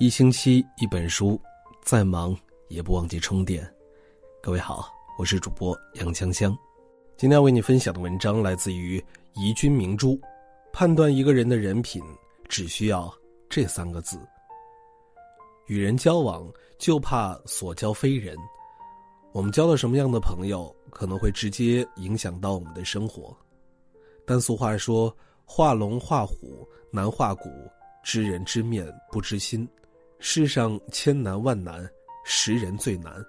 一星期一本书，再忙也不忘记充电。各位好，我是主播杨锵锵。今天要为你分享的文章来自于宜君明珠。判断一个人的人品，只需要这三个字：与人交往就怕所交非人。我们交了什么样的朋友，可能会直接影响到我们的生活。但俗话说：“画龙画虎难画骨，知人知面不知心。”世上千难万难，识人最难。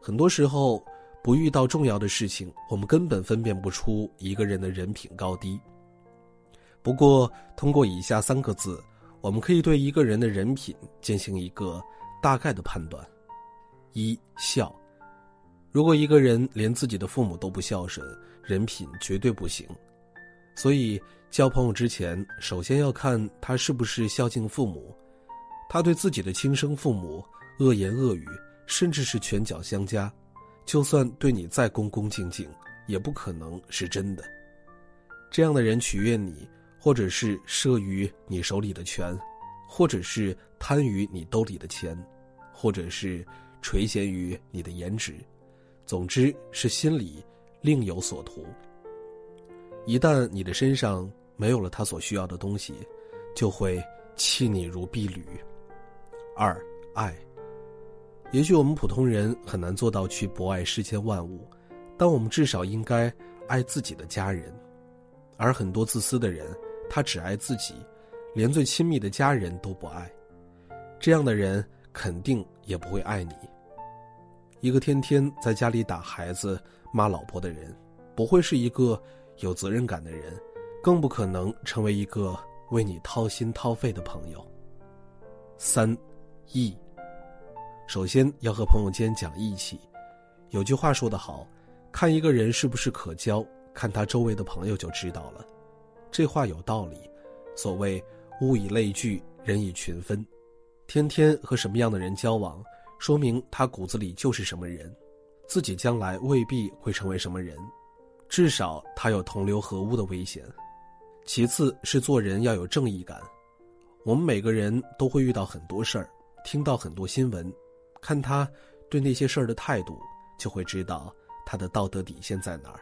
很多时候，不遇到重要的事情，我们根本分辨不出一个人的人品高低。不过，通过以下三个字，我们可以对一个人的人品进行一个大概的判断：一孝。如果一个人连自己的父母都不孝顺，人品绝对不行。所以，交朋友之前，首先要看他是不是孝敬父母。他对自己的亲生父母恶言恶语，甚至是拳脚相加，就算对你再恭恭敬敬，也不可能是真的。这样的人取悦你，或者是慑于你手里的权，或者是贪于你兜里的钱，或者是垂涎于你的颜值，总之是心里另有所图。一旦你的身上没有了他所需要的东西，就会弃你如敝履。二爱，也许我们普通人很难做到去博爱世间万物，但我们至少应该爱自己的家人。而很多自私的人，他只爱自己，连最亲密的家人都不爱。这样的人肯定也不会爱你。一个天天在家里打孩子、骂老婆的人，不会是一个有责任感的人，更不可能成为一个为你掏心掏肺的朋友。三。义，首先要和朋友间讲义气。有句话说得好，看一个人是不是可交，看他周围的朋友就知道了。这话有道理。所谓物以类聚，人以群分。天天和什么样的人交往，说明他骨子里就是什么人。自己将来未必会成为什么人，至少他有同流合污的危险。其次是做人要有正义感。我们每个人都会遇到很多事儿。听到很多新闻，看他对那些事儿的态度，就会知道他的道德底线在哪儿。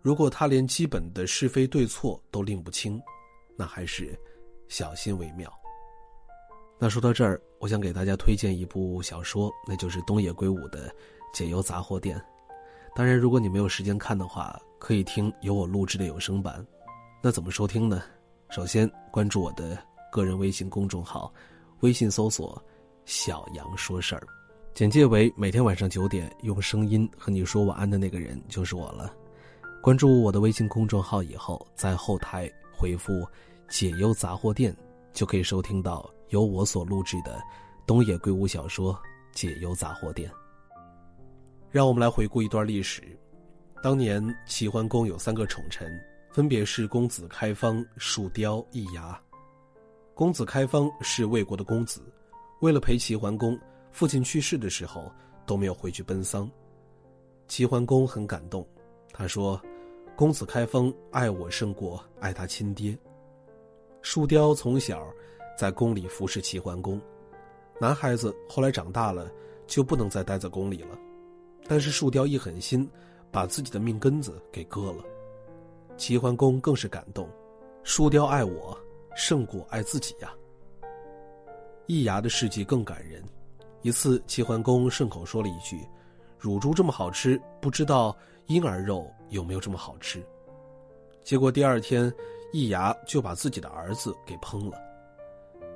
如果他连基本的是非对错都拎不清，那还是小心为妙。那说到这儿，我想给大家推荐一部小说，那就是东野圭吾的《解忧杂货店》。当然，如果你没有时间看的话，可以听由我录制的有声版。那怎么收听呢？首先关注我的个人微信公众号。微信搜索“小杨说事儿”，简介为每天晚上九点用声音和你说晚安的那个人就是我了。关注我的微信公众号以后，在后台回复“解忧杂货店”，就可以收听到由我所录制的东野圭吾小说《解忧杂货店》。让我们来回顾一段历史：当年齐桓公有三个宠臣，分别是公子开方、树雕、易牙。公子开方是魏国的公子，为了陪齐桓公，父亲去世的时候都没有回去奔丧。齐桓公很感动，他说：“公子开方爱我胜过爱他亲爹。”树雕从小在宫里服侍齐桓公，男孩子后来长大了就不能再待在宫里了，但是树雕一狠心，把自己的命根子给割了。齐桓公更是感动，树雕爱我。胜过爱自己呀。易牙的事迹更感人。一次，齐桓公顺口说了一句：“乳猪这么好吃，不知道婴儿肉有没有这么好吃。”结果第二天，易牙就把自己的儿子给烹了。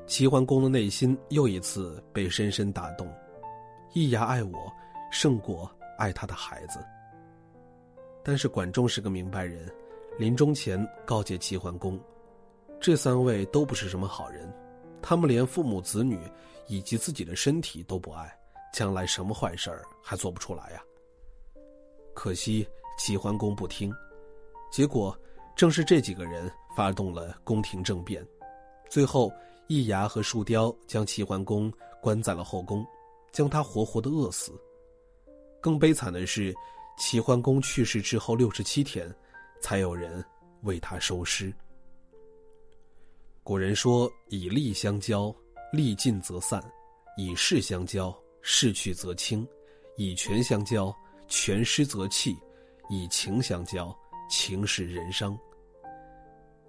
齐桓公的内心又一次被深深打动。易牙爱我，胜过爱他的孩子。但是管仲是个明白人，临终前告诫齐桓公。这三位都不是什么好人，他们连父母子女以及自己的身体都不爱，将来什么坏事儿还做不出来呀？可惜齐桓公不听，结果正是这几个人发动了宫廷政变，最后易牙和树雕将齐桓公关在了后宫，将他活活的饿死。更悲惨的是，齐桓公去世之后六十七天，才有人为他收尸。古人说：“以利相交，利尽则散；以势相交，势去则清；以权相交，权失则弃；以情相交，情使人伤。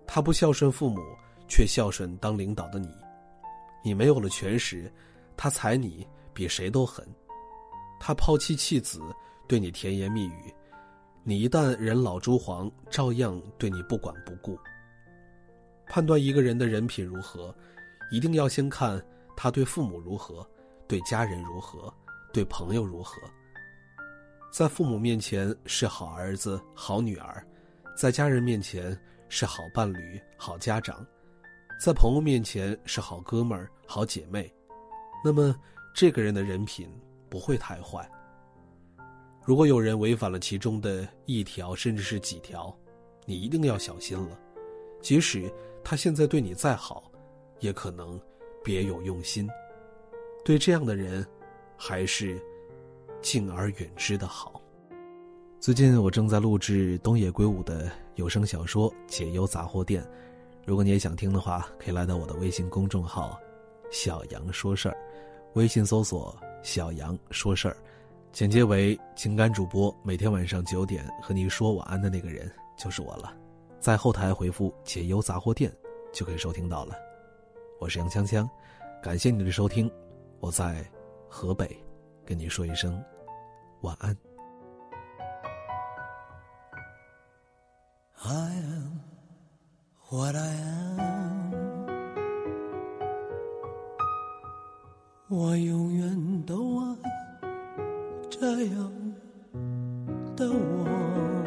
他不孝顺父母，却孝顺当领导的你。你没有了权时，他踩你比谁都狠；他抛妻弃子，对你甜言蜜语。你一旦人老珠黄，照样对你不管不顾。判断一个人的人品如何，一定要先看他对父母如何，对家人如何，对朋友如何。在父母面前是好儿子、好女儿，在家人面前是好伴侣、好家长，在朋友面前是好哥们儿、好姐妹，那么这个人的人品不会太坏。如果有人违反了其中的一条，甚至是几条，你一定要小心了。即使他现在对你再好，也可能别有用心。对这样的人，还是敬而远之的好。最近我正在录制东野圭吾的有声小说《解忧杂货店》，如果你也想听的话，可以来到我的微信公众号“小杨说事儿”，微信搜索“小杨说事儿”。简介为情感主播，每天晚上九点和你说晚安的那个人就是我了，在后台回复“解忧杂货店”就可以收听到了。我是杨锵锵，感谢你的收听，我在河北跟你说一声晚安。我永远都爱。这样的我。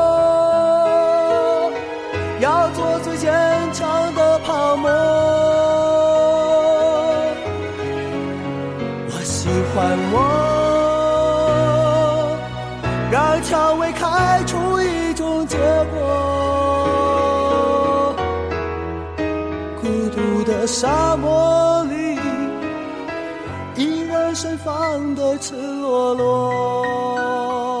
还我，让蔷薇开出一种结果。孤独的沙漠里，依然盛放的赤裸裸。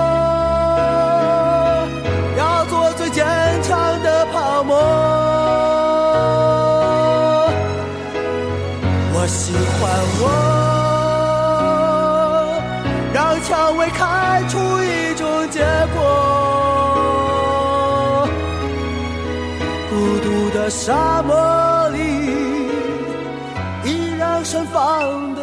会开出一种结果。孤独的沙漠里，依然盛放的。